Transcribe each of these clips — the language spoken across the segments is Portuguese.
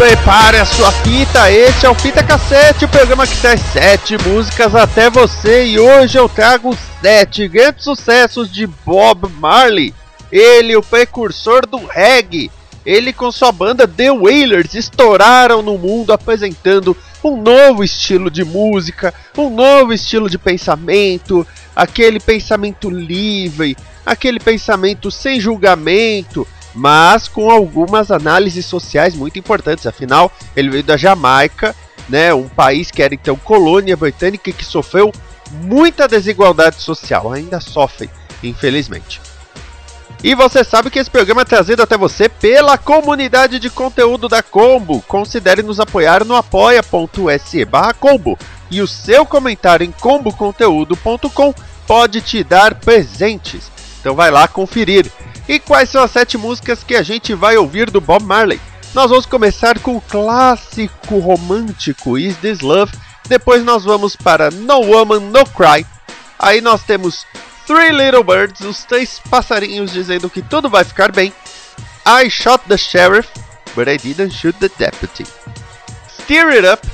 Prepare a sua fita, este é o Fita Cassete, o programa que traz sete músicas até você e hoje eu trago sete grandes sucessos de Bob Marley. Ele, o precursor do reggae. Ele com sua banda The Wailers estouraram no mundo apresentando um novo estilo de música, um novo estilo de pensamento, aquele pensamento livre, aquele pensamento sem julgamento, mas com algumas análises sociais muito importantes. Afinal, ele veio da Jamaica, né, um país que era então colônia britânica e que sofreu muita desigualdade social, ainda sofre, infelizmente. E você sabe que esse programa é trazido até você pela comunidade de conteúdo da Combo. Considere nos apoiar no apoia.se Combo. E o seu comentário em comboconteúdo.com pode te dar presentes. Então vai lá conferir. E quais são as sete músicas que a gente vai ouvir do Bob Marley? Nós vamos começar com o clássico romântico Is This Love. Depois nós vamos para No Woman No Cry. Aí nós temos Three Little Birds, os três passarinhos dizendo que tudo vai ficar bem. I shot the sheriff, but I didn't shoot the deputy. Steer It Up,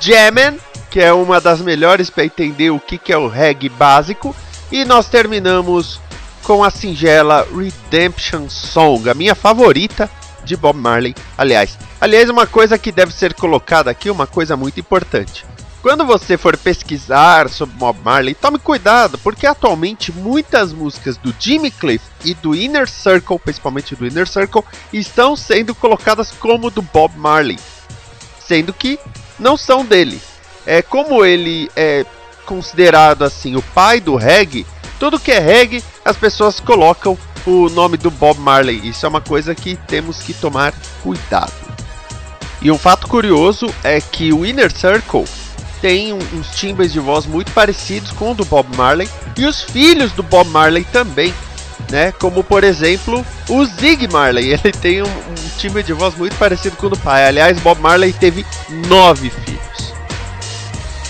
Jammin', que é uma das melhores para entender o que, que é o reggae básico. E nós terminamos com a singela Redemption Song, a minha favorita de Bob Marley. Aliás, aliás, uma coisa que deve ser colocada aqui, uma coisa muito importante. Quando você for pesquisar sobre Bob Marley, tome cuidado, porque atualmente muitas músicas do Jimmy Cliff e do Inner Circle, principalmente do Inner Circle, estão sendo colocadas como do Bob Marley, sendo que não são dele. É como ele é considerado assim o pai do reggae, tudo que é reggae, as pessoas colocam o nome do Bob Marley. Isso é uma coisa que temos que tomar cuidado. E um fato curioso é que o Inner Circle tem uns timbres de voz muito parecidos com o do Bob Marley e os filhos do Bob Marley também, né? Como por exemplo o Zig Marley, ele tem um, um timbre de voz muito parecido com o do pai. Aliás, Bob Marley teve nove filhos.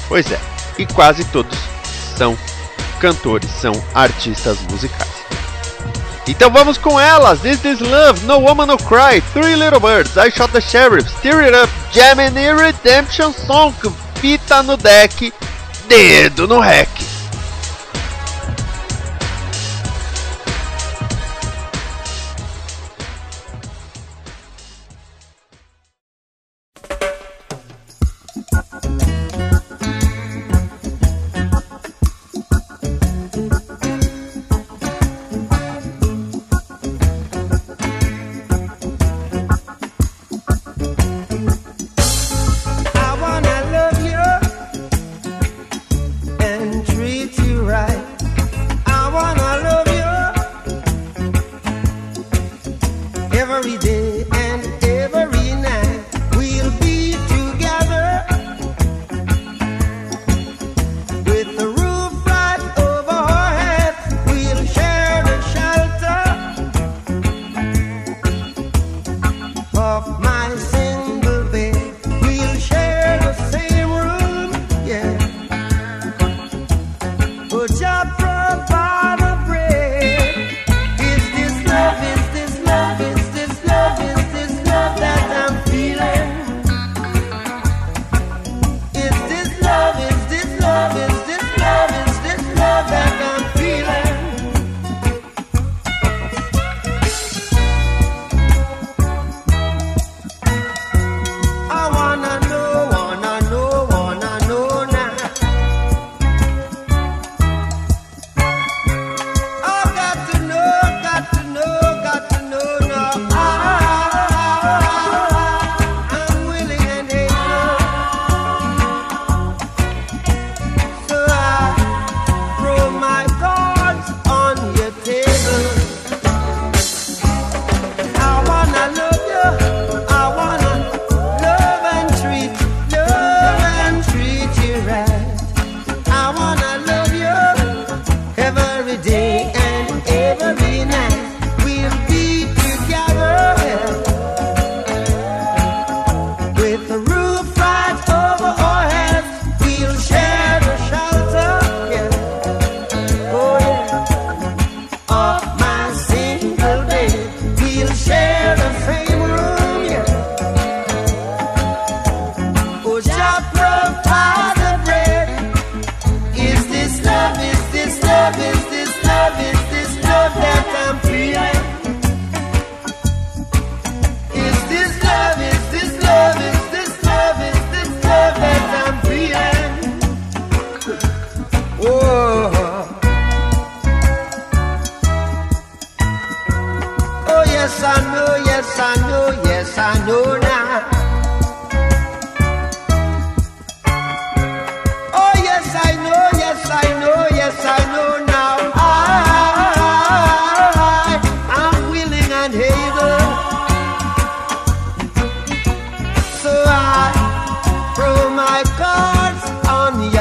Pois é, e quase todos são cantores, são artistas musicais. Então vamos com elas! Is This Love, No Woman No Cry, Three Little Birds, I Shot the Sheriff, Steer It Up, Jammin' Redemption Song, fita no deck, dedo no rec.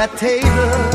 my table.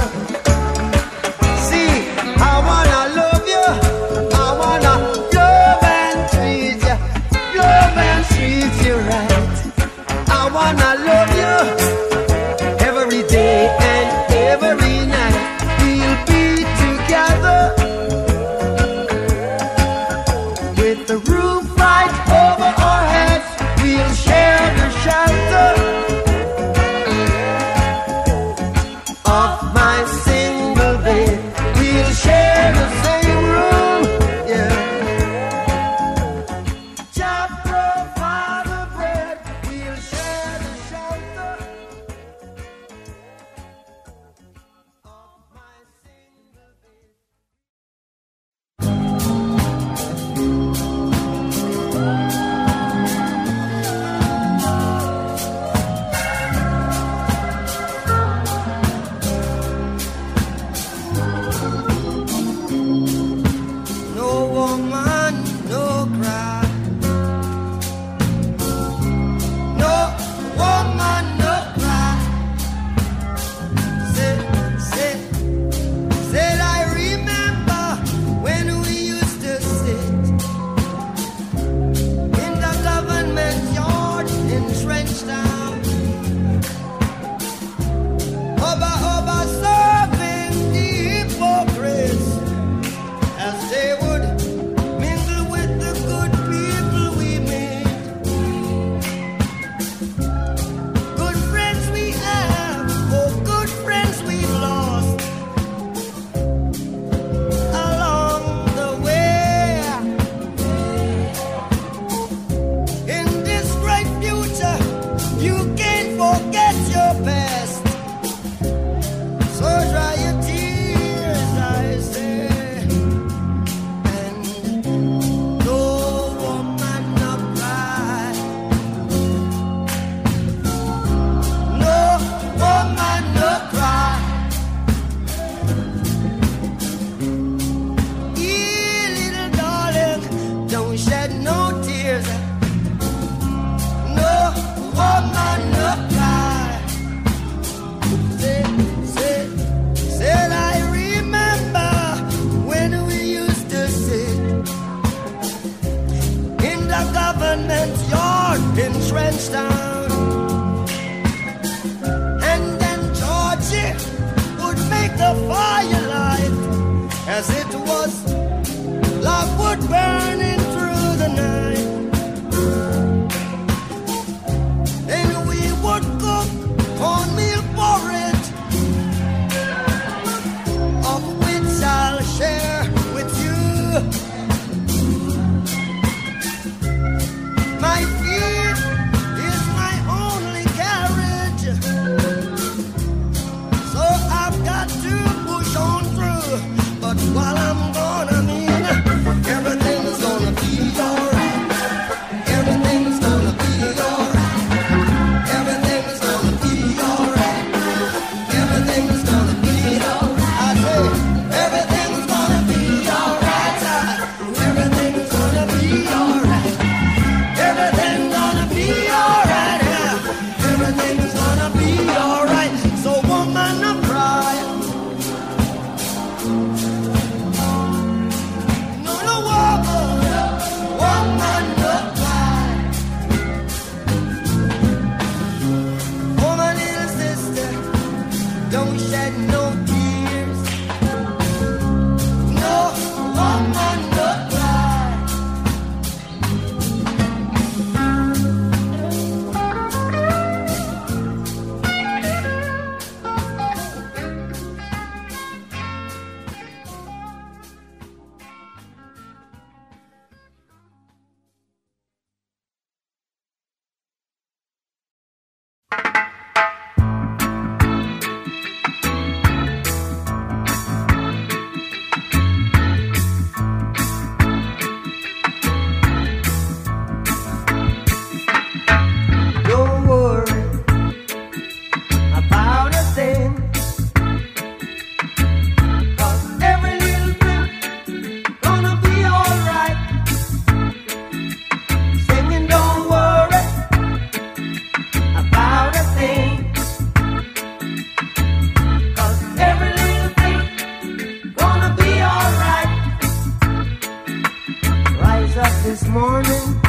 Morning.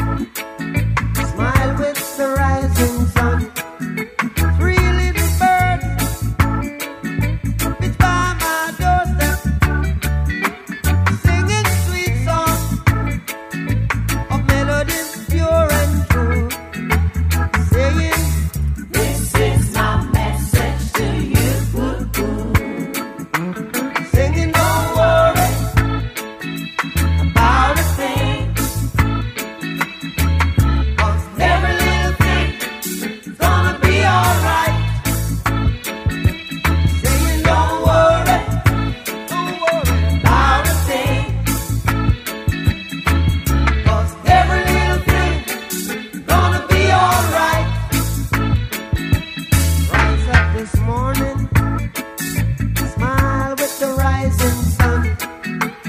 Sun.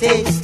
takes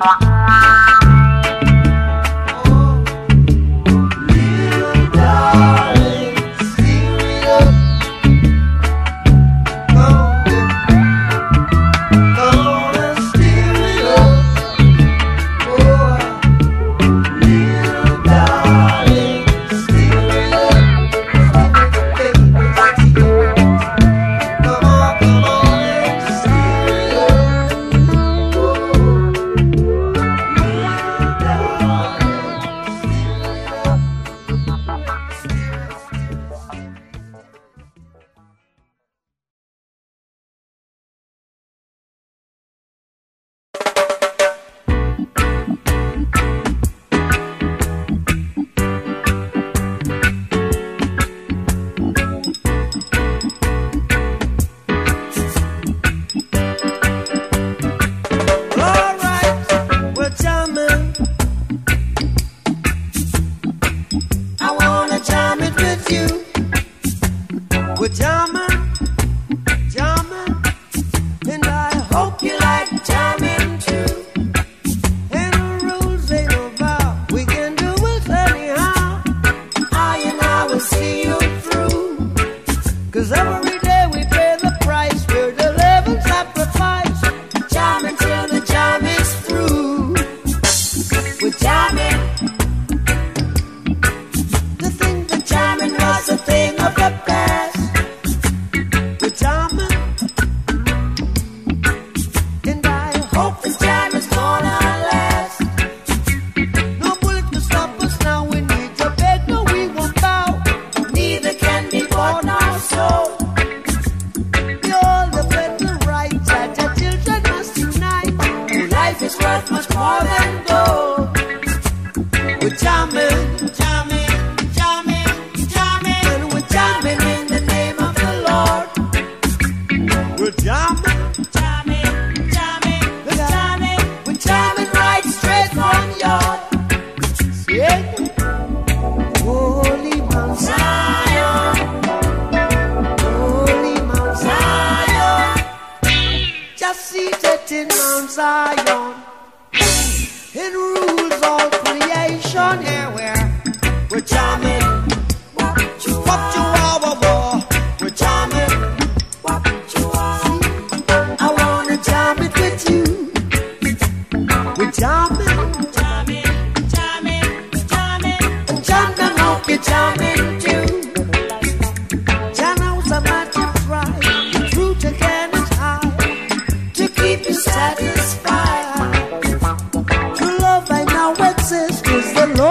啊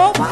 over.